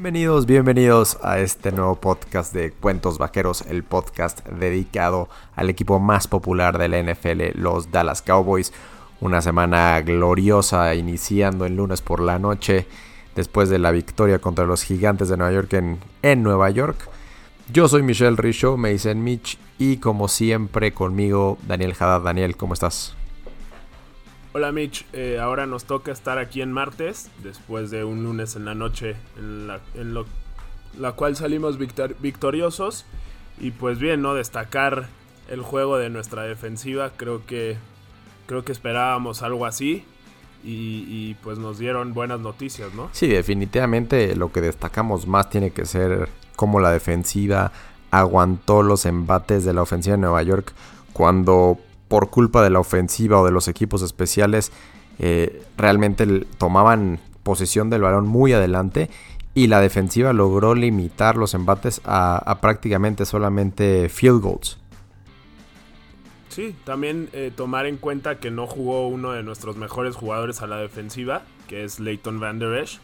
Bienvenidos, bienvenidos a este nuevo podcast de Cuentos Vaqueros, el podcast dedicado al equipo más popular de la NFL, los Dallas Cowboys. Una semana gloriosa iniciando el lunes por la noche después de la victoria contra los gigantes de Nueva York en, en Nueva York. Yo soy Michelle Richo, me dicen Mitch y como siempre conmigo Daniel Haddad. Daniel, ¿cómo estás? Hola Mitch, eh, ahora nos toca estar aquí en martes, después de un lunes en la noche en la, en lo, la cual salimos victor, victoriosos. Y pues bien, ¿no? Destacar el juego de nuestra defensiva, creo que, creo que esperábamos algo así. Y, y, pues nos dieron buenas noticias, ¿no? Sí, definitivamente lo que destacamos más tiene que ser cómo la defensiva aguantó los embates de la ofensiva de Nueva York cuando por culpa de la ofensiva o de los equipos especiales, eh, realmente tomaban posesión del balón muy adelante y la defensiva logró limitar los embates a, prácticamente solamente field goals. Sí, también eh, tomar en cuenta que no jugó uno de nuestros mejores jugadores a la defensiva, que es Leighton Van Der Esch,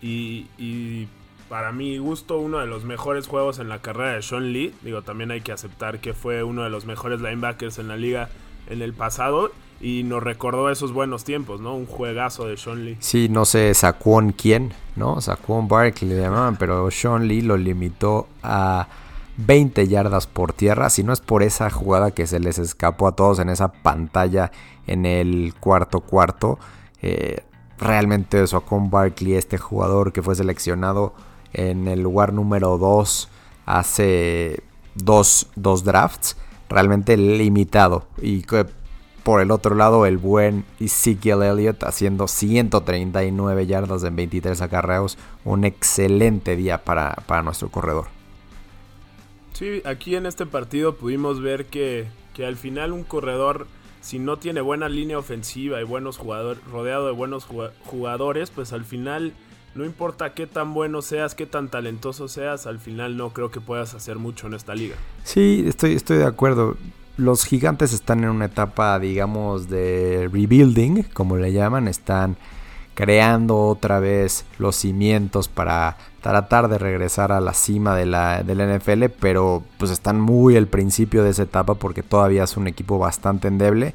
y, y para mi gusto uno de los mejores juegos en la carrera de Sean Lee. Digo, también hay que aceptar que fue uno de los mejores linebackers en la liga en el pasado y nos recordó esos buenos tiempos, ¿no? Un juegazo de Sean Lee. Sí, no sé, Saquon quién, ¿no? Saquon Barkley le llamaban, pero Sean Lee lo limitó a 20 yardas por tierra. Si no es por esa jugada que se les escapó a todos en esa pantalla en el cuarto cuarto, eh, realmente Saquon Barkley, este jugador que fue seleccionado en el lugar número 2 hace dos, dos drafts, realmente limitado. Y por el otro lado, el buen Ezekiel Elliott haciendo 139 yardas en 23 acarreos. Un excelente día para, para, nuestro corredor. Sí, aquí en este partido pudimos ver que, que al final un corredor, si no tiene buena línea ofensiva y buenos jugadores, rodeado de buenos jugadores, pues al final no importa qué tan bueno seas, qué tan talentoso seas, al final no creo que puedas hacer mucho en esta liga. Sí, estoy, estoy de acuerdo. Los gigantes están en una etapa, digamos, de rebuilding, como le llaman. Están creando otra vez los cimientos para tratar de regresar a la cima de la, de la NFL, pero pues están muy al principio de esa etapa porque todavía es un equipo bastante endeble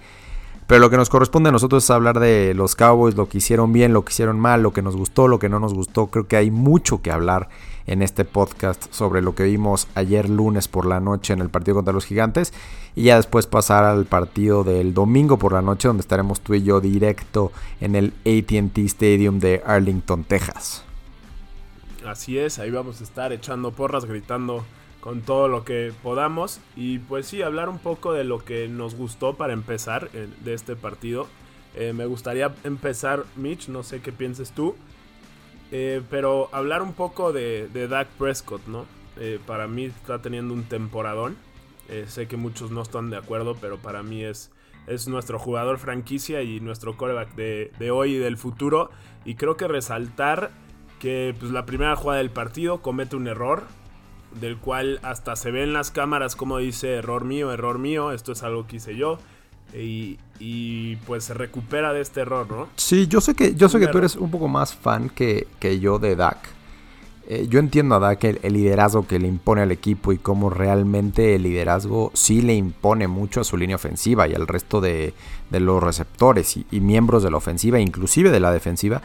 pero lo que nos corresponde a nosotros es hablar de los Cowboys, lo que hicieron bien, lo que hicieron mal, lo que nos gustó, lo que no nos gustó. Creo que hay mucho que hablar en este podcast sobre lo que vimos ayer lunes por la noche en el partido contra los Gigantes y ya después pasar al partido del domingo por la noche donde estaremos tú y yo directo en el ATT Stadium de Arlington, Texas. Así es, ahí vamos a estar echando porras, gritando con todo lo que podamos. Y pues sí, hablar un poco de lo que nos gustó para empezar eh, de este partido. Eh, me gustaría empezar, Mitch, no sé qué pienses tú. Eh, pero hablar un poco de, Dak Prescott, ¿no? para mí está teniendo un temporadón. sé que muchos no están de acuerdo, pero para mí es, es nuestro jugador franquicia y nuestro coreback de, de hoy y del futuro. Y creo que resaltar que pues, la primera jugada del partido comete un error del cual hasta se ve en las cámaras como dice error mío, error mío, esto es algo que hice yo. Y, pues se recupera de este error, ¿no? Sí, yo sé que, yo sé que tú eres un poco más fan que, que yo de Dak. Eh, yo entiendo a Dak el, el, liderazgo que le impone al equipo y cómo realmente el liderazgo sí le impone mucho a su línea ofensiva y al resto de, de los receptores y, y miembros de la ofensiva, inclusive de la defensiva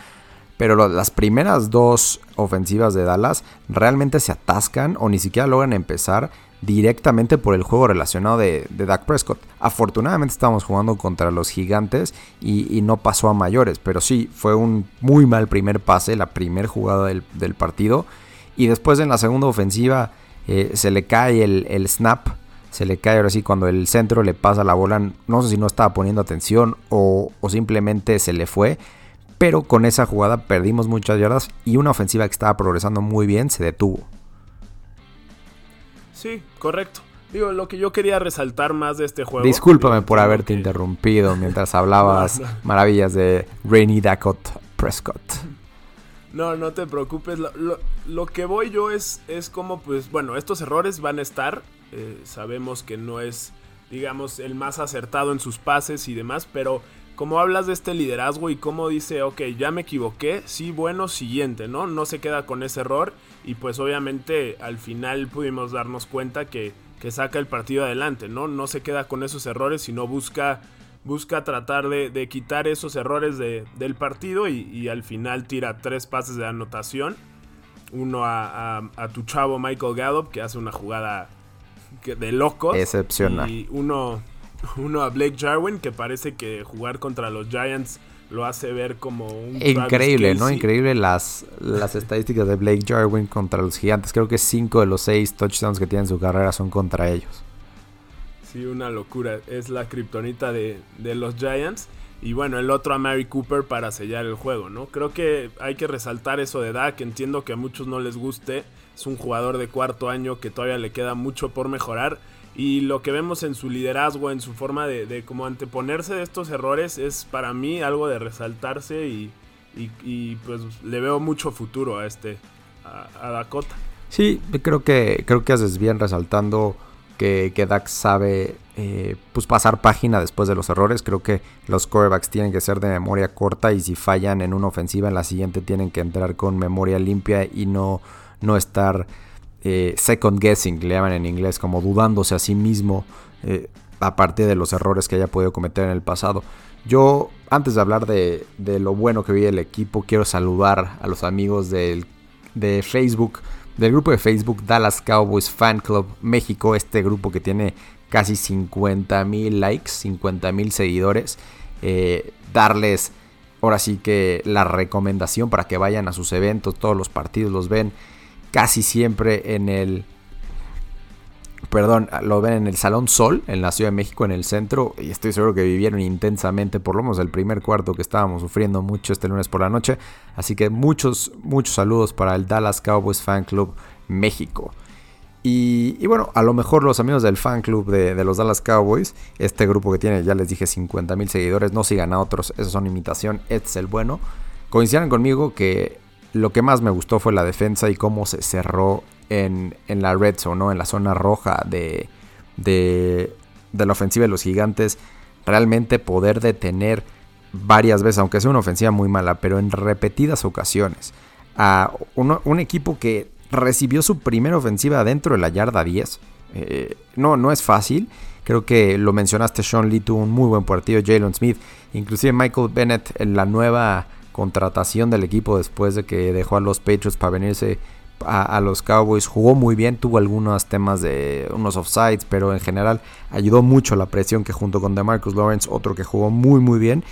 pero las primeras dos ofensivas de Dallas realmente se atascan o ni siquiera logran empezar directamente por el juego relacionado de, de Dak Prescott. Afortunadamente estamos jugando contra los gigantes y, no pasó a mayores, pero sí, fue un muy mal primer pase, la primera jugada del, partido. Y después en la segunda ofensiva eh, se le cae el, snap, se le cae ahora sí cuando el centro le pasa la bola, no sé si no estaba poniendo atención o simplemente se le fue pero con esa jugada perdimos muchas yardas y una ofensiva que estaba progresando muy bien se detuvo. Sí, correcto. Digo, lo que yo quería resaltar más de este juego. Discúlpame por haberte interrumpido mientras hablabas maravillas de Rainy Dakota Prescott. No, no te preocupes. Lo, que voy yo es, es como, pues, bueno, estos errores van a estar. Eh, sabemos que no es, digamos, el más acertado en sus pases y demás, pero cómo hablas de este liderazgo y cómo dice, ok, ya me equivoqué, sí, bueno, siguiente, ¿no? No se queda con ese error y pues obviamente al final pudimos darnos cuenta que, que saca el partido adelante, ¿no? No se queda con esos errores, sino busca, busca tratar de, quitar esos errores del partido y, al final tira tres pases de anotación. Uno a, tu chavo Michael Gallup, que hace una jugada de locos. Excepcional. Y uno, uno a Blake Jarwin, que parece que jugar contra los Giants lo hace ver como un... Increíble, ¿no? Increíble las, las estadísticas de Blake Jarwin contra los gigantes. Creo que cinco de los seis touchdowns que tiene en su carrera son contra ellos. Sí, una locura. Es la kriptonita de, de los Giants. Y bueno, el otro a Mary Cooper para sellar el juego, ¿no? Creo que hay que resaltar eso de Dak. Entiendo que a muchos no les guste. Es un jugador de cuarto año que todavía le queda mucho por mejorar y lo que vemos en su liderazgo, en su forma de, de como anteponerse de estos errores es para mí algo de resaltarse y, pues le veo mucho futuro a este, a, Dakota. Sí, creo que, creo que haces bien resaltando que, que Dak sabe eh, pues pasar página después de los errores. Creo que los corebacks tienen que ser de memoria corta y si fallan en una ofensiva, en la siguiente tienen que entrar con memoria limpia y no, no estar eh, second guessing, le llaman en inglés, como dudándose a sí mismo eh, a partir de los errores que haya podido cometer en el pasado. Yo, antes de hablar de, lo bueno que vi el equipo, quiero saludar a los amigos del, de Facebook, del grupo de Facebook Dallas Cowboys Fan Club México, este grupo que tiene casi 50 mil likes, 50 mil seguidores. Eh, darles ahora sí que la recomendación para que vayan a sus eventos, todos los partidos los ven casi siempre en el... Perdón, lo ven en el Salón Sol, en la Ciudad de México, en el centro, y estoy seguro que vivieron intensamente, por lo menos el primer cuarto que estábamos sufriendo mucho este lunes por la noche. Así que muchos, muchos saludos para el Dallas Cowboys Fan Club México. Y, bueno, a lo mejor los amigos del fan club de, los Dallas Cowboys, este grupo que tiene, ya les dije, 50 mil seguidores, no sigan a otros, esos son imitación, es el bueno. Coincidan conmigo que lo que más me gustó fue la defensa y cómo se cerró en, la red zone, ¿no? en la zona roja de, de, la ofensiva de los gigantes. Realmente poder detener varias veces, aunque sea una ofensiva muy mala, pero en repetidas ocasiones, a un equipo que recibió su primera ofensiva dentro de la yarda 10. Eh, no, no es fácil. Creo que lo mencionaste, Sean Lee tuvo un muy buen partido, Jalen Smith, inclusive Michael Bennett en la nueva contratación del equipo después de que dejó a los Patriots para venirse a, los Cowboys. Jugó muy bien, tuvo algunos temas de unos offsides, pero en general ayudó mucho la presión que junto con DeMarcus Lawrence, otro que jugó muy muy bien.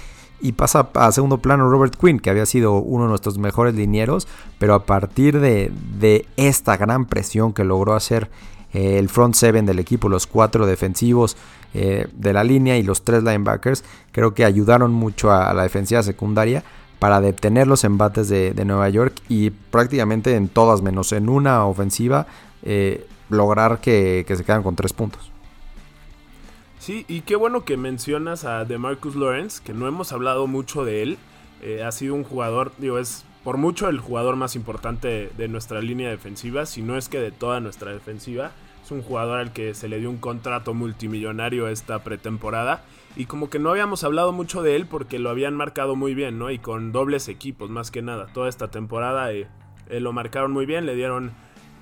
Y pasa a segundo plano Robert Quinn, que había sido uno de nuestros mejores linieros, pero a partir de, esta gran presión que logró hacer eh, el front seven del equipo, los cuatro defensivos eh, de la línea y los tres linebackers, creo que ayudaron mucho a la defensiva secundaria para detener los embates de, Nueva York y prácticamente en todas, menos en una ofensiva, eh, lograr que, se quedan con tres puntos. Sí, y qué bueno que mencionas a DeMarcus Lawrence, que no hemos hablado mucho de él. Eh, ha sido un jugador, digo, es por mucho el jugador más importante de nuestra línea defensiva, si no es que de toda nuestra defensiva. Es un jugador al que se le dio un contrato multimillonario esta pretemporada y como que no habíamos hablado mucho de él porque lo habían marcado muy bien, ¿no? Y con dobles equipos, más que nada. Toda esta temporada eh, eh, lo marcaron muy bien, le dieron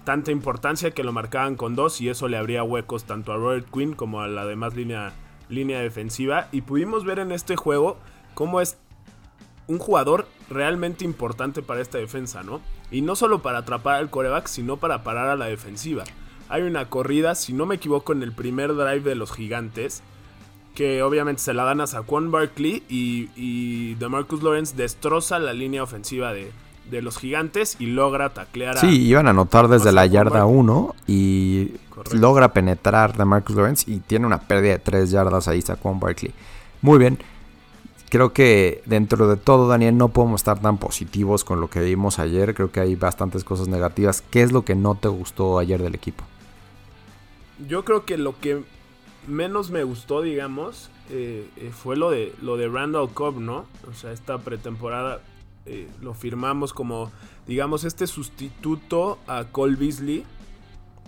tanta importancia que lo marcaban con dos y eso le abría huecos tanto a Robert Quinn como a la demás línea, línea defensiva. Y pudimos ver en este juego cómo es un jugador realmente importante para esta defensa, ¿no? Y no solo para atrapar al coreback, sino para parar a la defensiva. Hay una corrida, si no me equivoco, en el primer drive de los gigantes que obviamente se la dan a Saquon Barkley y, y DeMarcus Lawrence destroza la línea ofensiva de, los gigantes y logra taclear a... Sí, iban a anotar desde la yarda 1 y logra penetrar DeMarcus Lawrence y tiene una pérdida de 3 yardas ahí Saquon Barkley. Muy bien. Creo que dentro de todo, Daniel, no podemos estar tan positivos con lo que vimos ayer. Creo que hay bastantes cosas negativas. ¿Qué es lo que no te gustó ayer del equipo? Yo creo que lo que menos me gustó, digamos, eh, eh, fue lo de, lo de Randall Cobb, ¿no? O sea, esta pretemporada eh, lo firmamos como, digamos, este sustituto a Cole Beasley.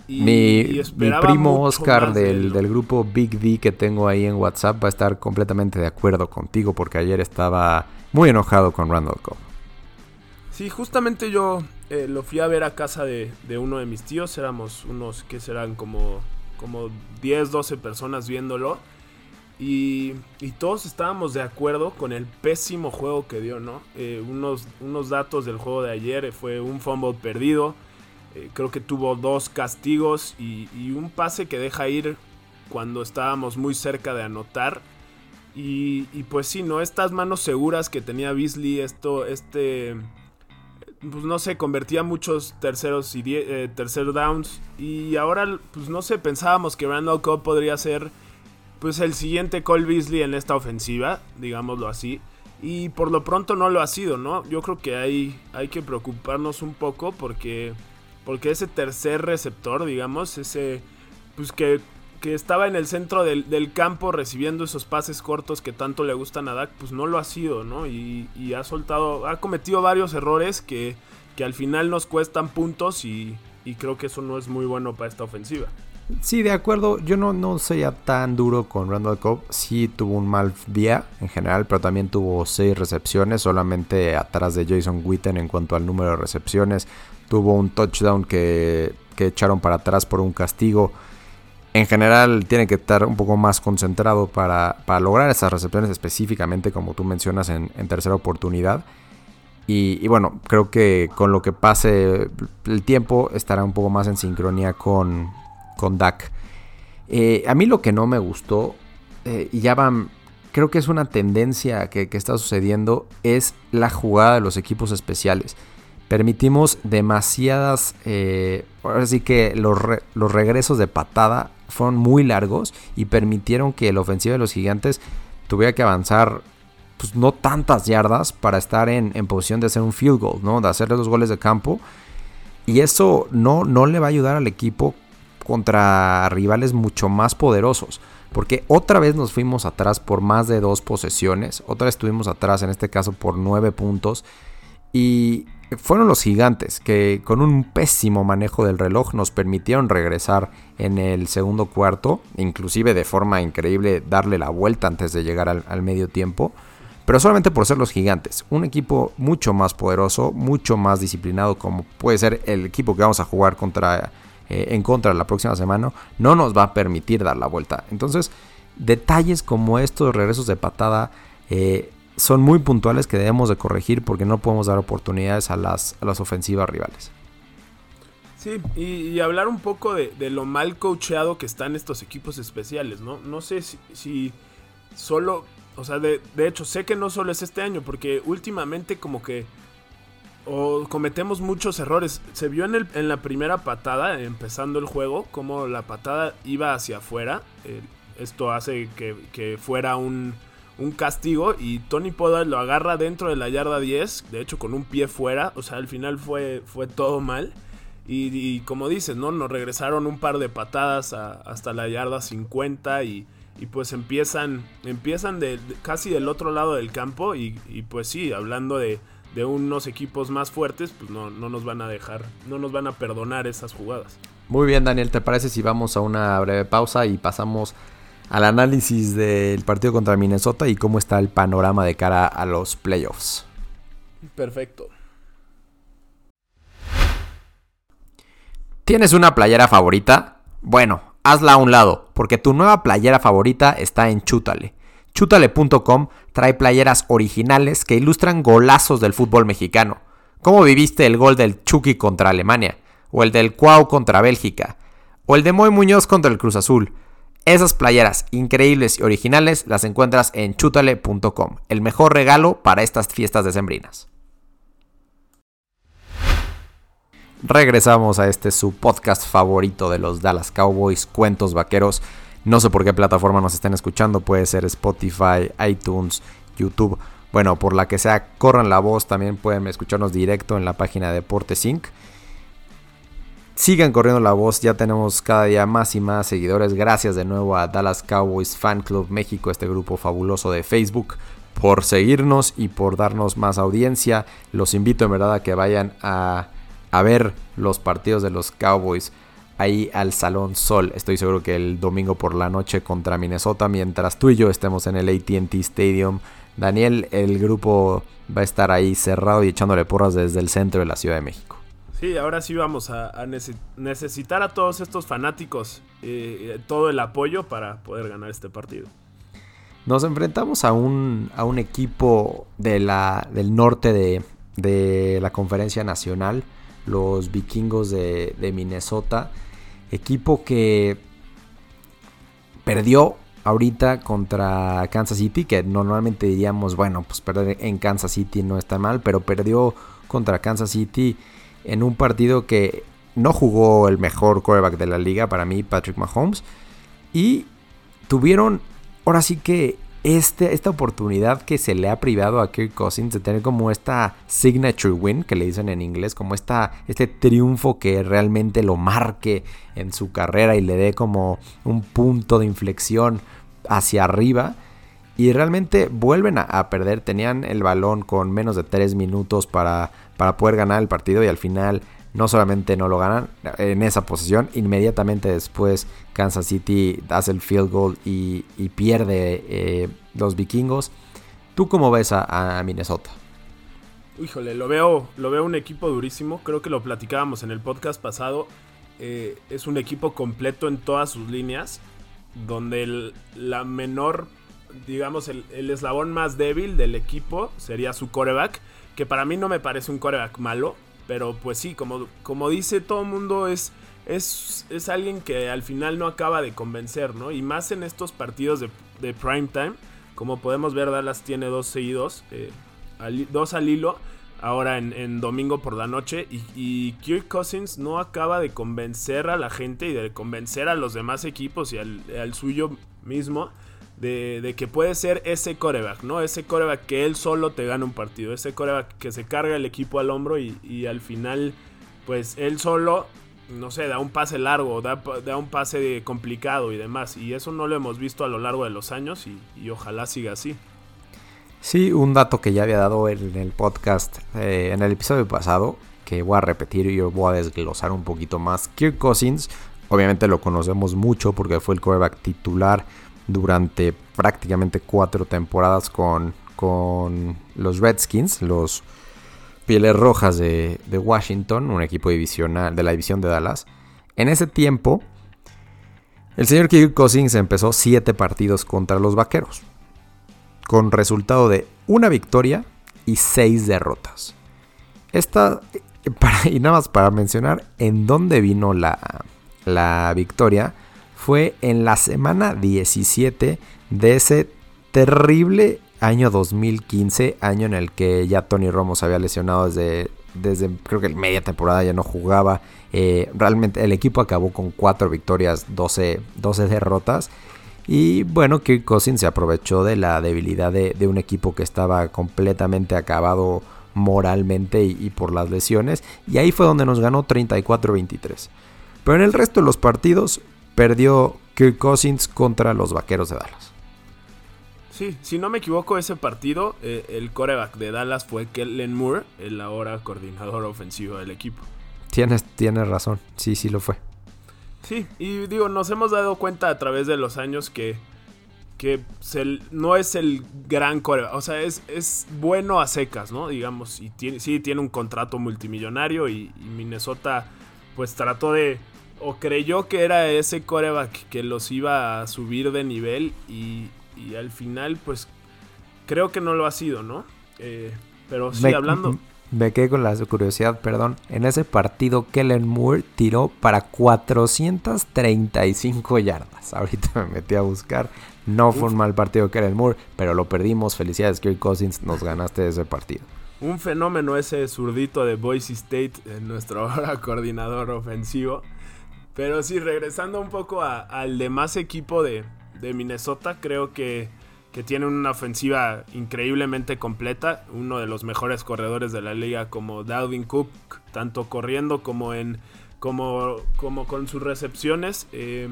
mi, primo Oscar del, del, grupo Big D que tengo ahí en WhatsApp va a estar completamente de acuerdo contigo porque ayer estaba muy enojado con Randall Cobb. Sí, justamente yo eh, lo fui a ver a casa de, uno de mis tíos. Éramos unos que serán como, como 10, 12 personas viéndolo. Y, todos estábamos de acuerdo con el pésimo juego que dio, ¿no? Eh, unos, unos datos del juego de ayer fue un fumble perdido eh, creo que tuvo dos castigos y, un pase que deja ir cuando estábamos muy cerca de anotar. Y, pues sí, ¿no? Estas manos seguras que tenía Beasley, esto, este, pues no sé, convertía muchos terceros y eh, tercer downs. Y ahora, pues no sé, pensábamos que Randall Cobb podría ser, pues el siguiente Cole Beasley en esta ofensiva, digámoslo así. Y por lo pronto no lo ha sido, ¿no? Yo creo que hay, hay que preocuparnos un poco porque porque ese tercer receptor, digamos, ese, pues que, estaba en el centro del, campo recibiendo esos pases cortos que tanto le gustan a Dak, pues no lo ha sido, ¿no? Y, ha soltado, ha cometido varios errores que, que al final nos cuestan puntos y, creo que eso no es muy bueno para esta ofensiva. Sí, de acuerdo. Yo no, no sería tan duro con Randall Cobb. Sí tuvo un mal día en general, pero también tuvo seis recepciones, solamente atrás de Jason Witten en cuanto al número de recepciones tuvo un touchdown que, echaron para atrás por un castigo. En general tiene que estar un poco más concentrado para, lograr esas recepciones específicamente como tú mencionas en, tercera oportunidad. Y, bueno, creo que con lo que pase el tiempo estará un poco más en sincronía con, con Dak. Eh, a mí lo que no me gustó, eh, y ya van, creo que es una tendencia que, que está sucediendo, es la jugada de los equipos especiales permitimos demasiadas, eh, ahora sí que los, los, regresos de patada fueron muy largos y permitieron que la ofensiva de los gigantes tuviera que avanzar pues no tantas yardas para estar en, posición de hacer un field goal, ¿no? De hacerle los goles de campo. Y eso no, no le va a ayudar al equipo contra rivales mucho más poderosos. Porque otra vez nos fuimos atrás por más de dos posesiones. Otra vez estuvimos atrás, en este caso por nueve puntos. Y fueron los gigantes que con un pésimo manejo del reloj nos permitieron regresar en el segundo cuarto, inclusive de forma increíble darle la vuelta antes de llegar al, medio tiempo, pero solamente por ser los gigantes, un equipo mucho más poderoso, mucho más disciplinado como puede ser el equipo que vamos a jugar eh, en contra la próxima semana, no nos va a permitir dar la vuelta. Entonces, detalles como estos regresos de patada, eh, son muy puntuales que debemos de corregir porque no podemos dar oportunidades a las, las ofensivas rivales. Sí, y, hablar un poco de, lo mal coacheado que están estos equipos especiales, ¿no? No sé si, solo, o sea, de, hecho sé que no solo es este año, porque últimamente como que cometemos muchos errores. Se vio en, el, en la primera patada, empezando el juego, como la patada iba hacia afuera. Eh, esto hace que, que fuera un un castigo y Tony Pollard lo agarra dentro de la yarda 10, de hecho con un pie fuera, o sea, al final fue, fue todo mal. Y, como dices, ¿no? Nos regresaron un par de patadas hasta la yarda 50 y, pues empiezan, empiezan de, casi del otro lado del campo y, pues sí, hablando de, de, unos equipos más fuertes, pues no, no nos van a dejar, no nos van a perdonar esas jugadas. Muy bien, Daniel, ¿te parece si vamos a una breve pausa y pasamos al análisis del partido contra Minnesota y cómo está el panorama de cara a los playoffs. Perfecto. ¿Tienes una playera favorita? Bueno, hazla a un lado, porque tu nueva playera favorita está en Chútale. Chútale.com trae playeras originales que ilustran golazos del fútbol mexicano. ¿Cómo viviste el gol del Chucky contra Alemania? ¿O el del Cuau contra Bélgica? ¿O el de Moy Muñoz contra el Cruz Azul? Esas playeras increíbles y originales las encuentras en chutale.com, el mejor regalo para estas fiestas decembrinas. Regresamos a este su podcast favorito de los Dallas Cowboys, Cuentos Vaqueros. No sé por qué plataforma nos estén escuchando, puede ser Spotify, iTunes, YouTube. Bueno, por la que sea, corran la voz, también pueden escucharnos directo en la página de Deportes. Sigan corriendo la voz, ya tenemos cada día más y más seguidores. Gracias de nuevo a Dallas Cowboys Fan Club México, este grupo fabuloso de Facebook, por seguirnos y por darnos más audiencia. Los invito en verdad a que vayan a, ver los partidos de los Cowboys ahí al Salón Sol. Estoy seguro que el domingo por la noche contra Minnesota, mientras tú y yo estemos en el ATT Stadium. Daniel, el grupo va a estar ahí cerrado y echándole porras desde el centro de la Ciudad de México. Sí, ahora sí vamos a, necesitar a todos estos fanáticos eh, todo el apoyo para poder ganar este partido. Nos enfrentamos a un, equipo del norte de, de la Conferencia Nacional, los vikingos de, de Minnesota, equipo que perdió ahorita contra Kansas City, que normalmente diríamos, bueno, pues perder en Kansas City no está mal, pero perdió contra Kansas City en un partido que no jugó el mejor quarterback de la liga para mí, Patrick Mahomes, y tuvieron ahora sí que este, esta oportunidad que se le ha privado a Kirk Cousins de tener como esta signature win, que le dicen en inglés, como esta, este triunfo que realmente lo marque en su carrera y le dé como un punto de inflexión hacia arriba. Y realmente vuelven a, perder. Tenían el balón con menos de 3 minutos para, para poder ganar el partido y al final no solamente no lo ganan en esa posición, inmediatamente después Kansas City hace el field goal y, pierde eh, los vikingos. ¿Tú cómo ves a, Minnesota? Híjole, lo veo, lo veo un equipo durísimo. Creo que lo platicábamos en el podcast pasado. Eh, es un equipo completo en todas sus líneas. Donde la menor, digamos, el, el, eslabón más débil del equipo sería su coreback. Que para mí no me parece un coreback malo. Pero pues sí, como, como dice todo el mundo, es, es, es, alguien que al final no acaba de convencer, ¿no? Y más en estos partidos de, de prime time. Como podemos ver, Dallas tiene dos seguidos, eh, dos al hilo, ahora en, domingo por la noche. Y, Kirk Cousins no acaba de convencer a la gente y de convencer a los demás equipos y al, al suyo mismo de, que puede ser ese coreback, ¿no? Ese coreback que él solo te gana un partido, ese coreback que se carga el equipo al hombro y, al final, pues él solo, no sé, da un pase largo, da, da, un pase complicado y demás. Y eso no lo hemos visto a lo largo de los años y, ojalá siga así. Sí, un dato que ya había dado en el podcast, eh, en el episodio pasado, que voy a repetir y voy a desglosar un poquito más. Kirk Cousins, obviamente lo conocemos mucho porque fue el coreback titular durante prácticamente cuatro temporadas con, con los Redskins, los Pieles Rojas de, Washington, un equipo divisional de la división de Dallas. En ese tiempo, el señor Kirk Cousins empezó siete partidos contra los Vaqueros, con resultado de una victoria y seis derrotas. Esta, y nada más para mencionar en dónde vino la, la victoria, fue en la semana 17 de ese terrible año 2015, año en el que ya Tony Romo se había lesionado desde, desde creo que media temporada ya no jugaba. Eh, realmente el equipo acabó con 4 victorias, 12, 12 derrotas. Y bueno, Kirk Cousins se aprovechó de la debilidad de, un equipo que estaba completamente acabado moralmente y, y, por las lesiones. Y ahí fue donde nos ganó 34-23. Pero en el resto de los partidos perdió Kirk Cousins contra los Vaqueros de Dallas. Sí, si no me equivoco, ese partido, eh, el coreback de Dallas fue Kellen Moore, el ahora coordinador ofensivo del equipo. Tienes, tienes razón, sí, sí lo fue. Sí, y digo, nos hemos dado cuenta a través de los años que, que no es el gran coreback, o sea, es, es bueno a secas, ¿no? Digamos, y tiene, sí tiene un contrato multimillonario y Minnesota pues trató de o creyó que era ese coreback que los iba a subir de nivel y, al final pues creo que no lo ha sido, ¿no? Eh, pero sí, hablando... Me quedé con la curiosidad, perdón. En ese partido, Kellen Moore tiró para 435 yardas. Ahorita me metí a buscar. No fue un mal partido Kellen Moore, pero lo perdimos. Felicidades, Kirk Cousins. Nos ganaste ese partido. Un fenómeno ese zurdito de Boise State, nuestro ahora coordinador ofensivo. Pero sí, regresando un poco al demás equipo de, Minnesota, creo que, tiene una ofensiva increíblemente completa. Uno de los mejores corredores de la liga como Dalvin Cook, tanto corriendo como, en, como, como con sus recepciones. Eh,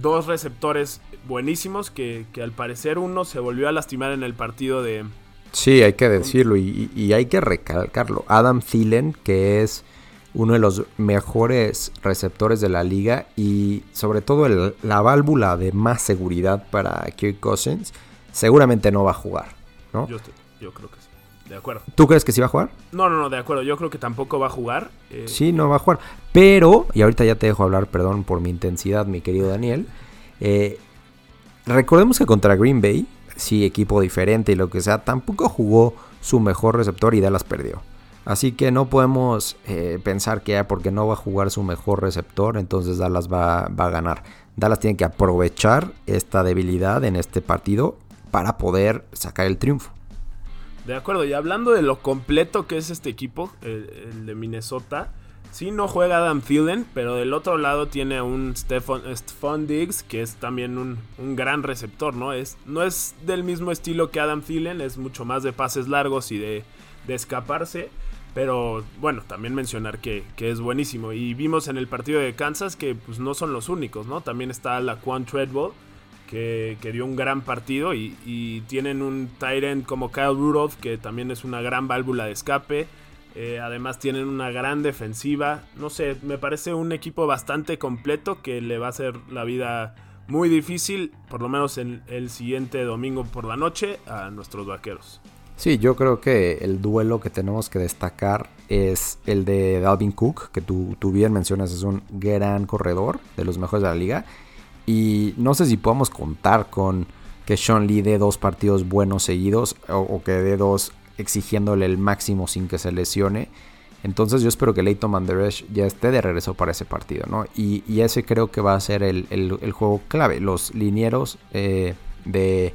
dos receptores buenísimos que, al parecer uno se volvió a lastimar en el partido de... Sí, hay que decirlo y, y hay que recalcarlo. Adam Thielen, que es uno de los mejores receptores de la liga y sobre todo la válvula de más seguridad para Kirk Cousins, seguramente no va a jugar, ¿no? Yo, creo que sí. De acuerdo. ¿Tú crees que sí va a jugar? No, no, no, de acuerdo. Yo creo que tampoco va a jugar. Eh. Sí, no va a jugar. Pero, y ahorita ya te dejo hablar, perdón por mi intensidad, mi querido Daniel. Eh, recordemos que contra Green Bay, sí, equipo diferente y lo que sea, tampoco jugó su mejor receptor y Dallas perdió. Así que no podemos eh, pensar que porque no va a jugar su mejor receptor, entonces Dallas va, a ganar. Dallas tiene que aprovechar esta debilidad en este partido para poder sacar el triunfo. De acuerdo, y hablando de lo completo que es este equipo, el, de Minnesota, sí no juega Adam Thielen, pero del otro lado tiene a un Stephon, Diggs, que es también un, gran receptor, ¿no? Es, no es del mismo estilo que Adam Thielen, es mucho más de pases largos y de, de escaparse. Pero bueno, también mencionar que, es buenísimo. Y vimos en el partido de Kansas que pues no son los únicos, ¿no? También está la Quan Treadwell, que, dio un gran partido. Y, tienen un Tyrant como Kyle Rudolph, que también es una gran válvula de escape. Eh, además tienen una gran defensiva. No sé, me parece un equipo bastante completo que le va a hacer la vida muy difícil, por lo menos en el siguiente domingo por la noche, a nuestros vaqueros. Sí, yo creo que el duelo que tenemos que destacar es el de Dalvin Cook, que tú, bien mencionas, es un gran corredor, de los mejores de la liga. Y no sé si podemos contar con que Sean Lee dé dos partidos buenos seguidos o, que dé dos exigiéndole el máximo sin que se lesione. Entonces yo espero que Leighton Manderesh ya esté de regreso para ese partido, ¿no? Y, ese creo que va a ser el, juego clave. Los linieros eh, de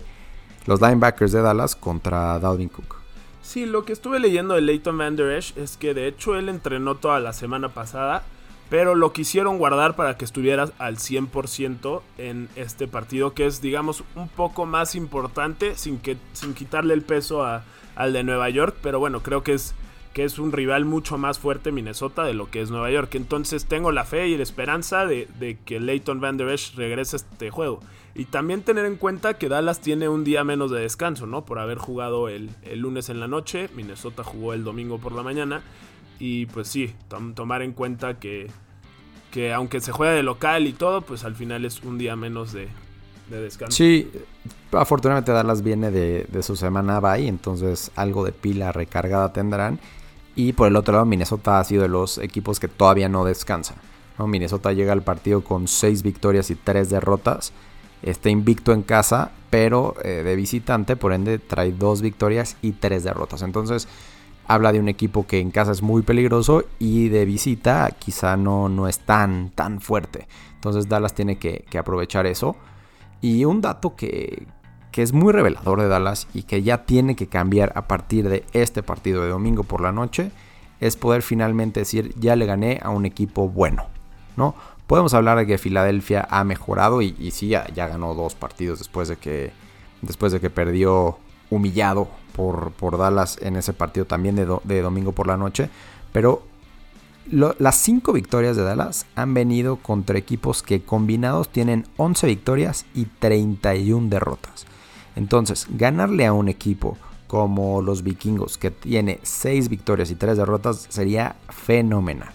los linebackers de Dallas contra Dalvin Cook. Sí, lo que estuve leyendo de Leighton Van Der Esch es que de hecho él entrenó toda la semana pasada, pero lo quisieron guardar para que estuviera al 100% en este partido, que es, digamos, un poco más importante, sin, que, sin quitarle el peso al de Nueva York, pero bueno, creo que es, que es un rival mucho más fuerte Minnesota de lo que es Nueva York. Entonces tengo la fe y la esperanza de, de que Leighton Van Der Esch regrese a este juego. Y también tener en cuenta que Dallas tiene un día menos de descanso, ¿no? Por haber jugado el, lunes en la noche, Minnesota jugó el domingo por la mañana. Y pues sí, tomar en cuenta que, que aunque se juega de local y todo, pues al final es un día menos de, descanso. Sí, afortunadamente Dallas viene de, de su semana bye, entonces algo de pila recargada tendrán. Y por el otro lado, Minnesota ha sido de los equipos que todavía no descansa. ¿no? Minnesota llega al partido con 6 victorias y 3 derrotas está invicto en casa, pero eh, de visitante, por ende, trae dos victorias y tres derrotas. Entonces, habla de un equipo que en casa es muy peligroso y de visita quizá no, no es tan, tan fuerte. Entonces, Dallas tiene que, aprovechar eso. Y un dato que, que es muy revelador de Dallas y que ya tiene que cambiar a partir de este partido de domingo por la noche es poder finalmente decir ya le gané a un equipo bueno, ¿no? Podemos hablar de que Filadelfia ha mejorado y, sí, ya, ganó dos partidos después de que, después de que perdió humillado por, por Dallas en ese partido también de, domingo por la noche. Pero las cinco victorias de Dallas han venido contra equipos que combinados tienen 11 victorias y 31 derrotas. Entonces, ganarle a un equipo como los vikingos que tiene 6 victorias y 3 derrotas sería fenomenal.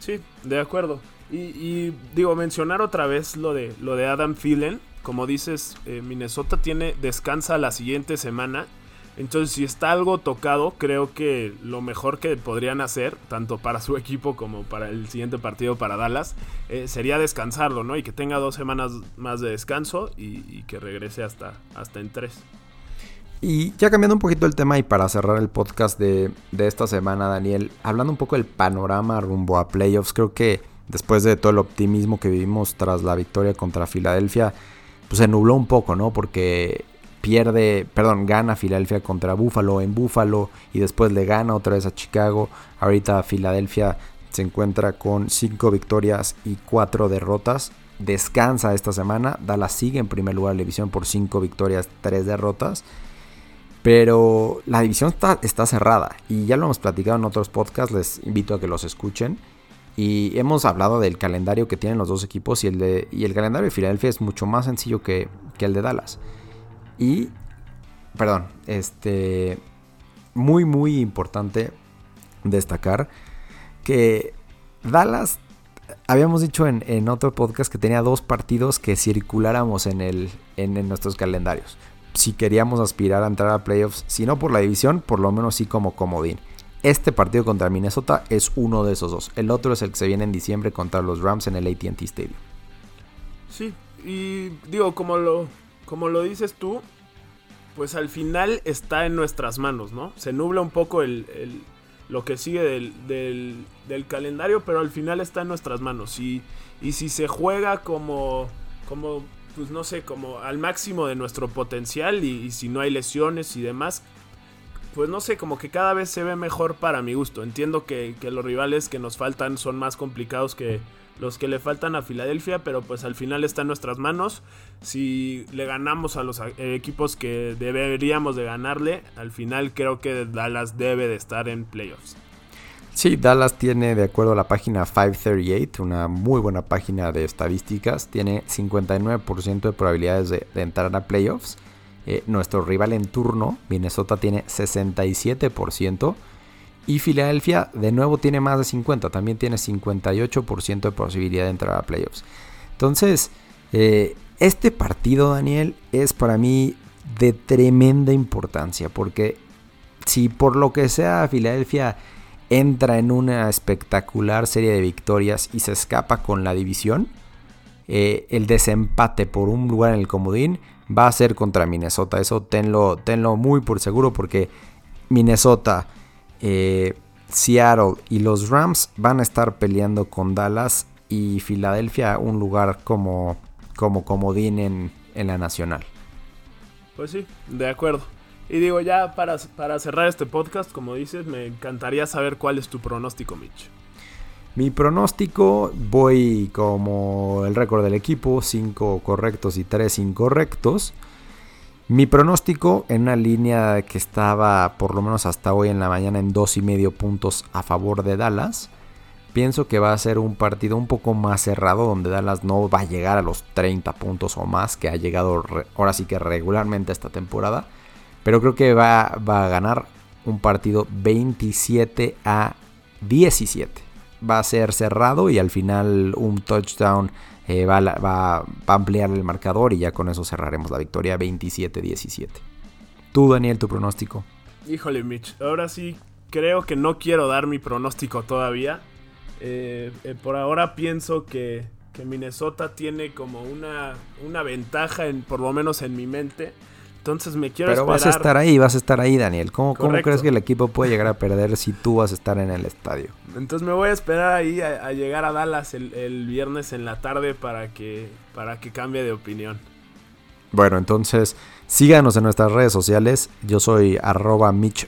Sí, de acuerdo. Y, digo, mencionar otra vez lo de, lo de Adam Thielen. Como dices, eh, Minnesota tiene descansa la siguiente semana. Entonces, si está algo tocado, creo que lo mejor que podrían hacer, tanto para su equipo como para el siguiente partido para Dallas, eh, sería descansarlo, ¿no? Y que tenga dos semanas más de descanso y, que regrese hasta, hasta en tres. Y ya cambiando un poquito el tema y para cerrar el podcast de, de esta semana, Daniel, hablando un poco del panorama rumbo a playoffs, creo que después de todo el optimismo que vivimos tras la victoria contra Filadelfia, pues se nubló un poco, ¿no? Porque pierde, perdón, gana Filadelfia contra Buffalo en Buffalo y después le gana otra vez a Chicago. Ahorita Filadelfia se encuentra con 5 victorias y 4 derrotas. Descansa esta semana. Dallas sigue en primer lugar de la división por 5 victorias, 3 derrotas. Pero la división está, está cerrada y ya lo hemos platicado en otros podcasts. Les invito a que los escuchen. Y hemos hablado del calendario que tienen los dos equipos y el, y el calendario de Filadelfia es mucho más sencillo que, el de Dallas. Y, perdón, este, muy, muy importante destacar que Dallas, habíamos dicho en, otro podcast que tenía dos partidos que circuláramos en, el, en, nuestros calendarios. Si queríamos aspirar a entrar a playoffs, si no por la división, por lo menos sí como comodín. Este partido contra Minnesota es uno de esos dos. El otro es el que se viene en diciembre contra los Rams en el ATT Stadium. Sí, y digo, como lo, como lo dices tú, pues al final está en nuestras manos, ¿no? Se nubla un poco el, lo que sigue del, del, calendario, pero al final está en nuestras manos. Y, y si se juega como, como, pues no sé, como al máximo de nuestro potencial y, si no hay lesiones y demás, pues no sé, como que cada vez se ve mejor para mi gusto. Entiendo que, los rivales que nos faltan son más complicados que los que le faltan a Filadelfia, pero pues al final está en nuestras manos. Si le ganamos a los eh, equipos que deberíamos de ganarle, al final creo que Dallas debe de estar en playoffs. Sí, Dallas tiene, de acuerdo a la página 538, una muy buena página de estadísticas, tiene 59% de probabilidades de, entrar a playoffs. Eh, nuestro rival en turno, Minnesota, tiene 67%. Y Filadelfia de nuevo tiene más de 50, también tiene 58% de posibilidad de entrar a playoffs. Entonces, eh, este partido, Daniel, es para mí de tremenda importancia, porque si por lo que sea Filadelfia entra en una espectacular serie de victorias y se escapa con la división, eh, el desempate por un lugar en el comodín va a ser contra Minnesota. Eso tenlo, tenlo muy por seguro porque Minnesota eh, Seattle y los Rams van a estar peleando con Dallas y Filadelfia un lugar como, como comodín en, en la nacional. Pues sí, de acuerdo. Y digo, ya para, para, cerrar este podcast, como dices, me encantaría saber cuál es tu pronóstico, Mitch. Mi pronóstico, voy como el récord del equipo, 5 correctos y 3 incorrectos. Mi pronóstico en una línea que estaba por lo menos hasta hoy en la mañana en dos y medio puntos a favor de Dallas. Pienso que va a ser un partido un poco más cerrado donde Dallas no va a llegar a los 30 puntos o más que ha llegado ahora sí que regularmente esta temporada. Pero creo que va, va a ganar un partido 27 a 17. Va a ser cerrado y al final un touchdown eh, va, a ampliar el marcador y ya con eso cerraremos la victoria 27-17. Tú, Daniel, tu pronóstico. Híjole, Mitch, ahora sí creo que no quiero dar mi pronóstico todavía. Eh, eh, por ahora pienso que, Minnesota tiene como una, una ventaja, en, por lo menos en mi mente. Entonces me quiero Pero vas a estar ahí, vas a estar ahí, Daniel. ¿Cómo, ¿Cómo, crees que el equipo puede llegar a perder si tú vas a estar en el estadio? Entonces me voy a esperar ahí a, llegar a Dallas el, viernes en la tarde para que, para que cambie de opinión. Bueno, entonces síganos en nuestras redes sociales. Yo soy arroba Mitch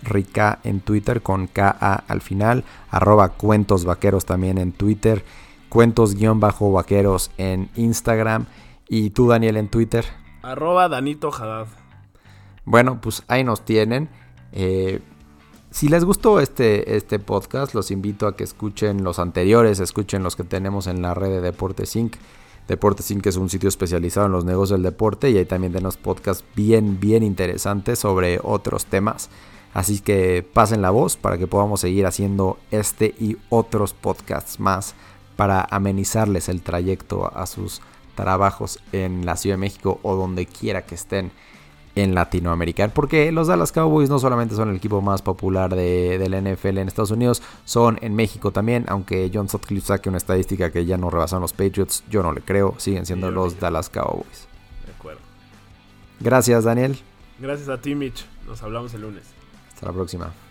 en Twitter con KA al final. Arroba Cuentos Vaqueros también en Twitter. Cuentos-Vaqueros en Instagram. Y tú, Daniel, en Twitter. Arroba Danito Haddad. Bueno, pues ahí nos tienen. Eh, si les gustó este, este podcast, los invito a que escuchen los anteriores, escuchen los que tenemos en la red de Deportes Inc. Deportes Inc. es un sitio especializado en los negocios del deporte y ahí también tenemos podcasts bien, bien interesantes sobre otros temas. Así que pasen la voz para que podamos seguir haciendo este y otros podcasts más para amenizarles el trayecto a sus trabajos en la Ciudad de México o donde quiera que estén en Latinoamérica. Porque los Dallas Cowboys no solamente son el equipo más popular de, la NFL en Estados Unidos, son en México también. Aunque John Sutcliffe saque una estadística que ya no rebasan los Patriots, yo no le creo. Siguen siendo los Dallas Cowboys. De acuerdo. Gracias, Daniel. Gracias a ti, Mitch. Nos hablamos el lunes. Hasta la próxima.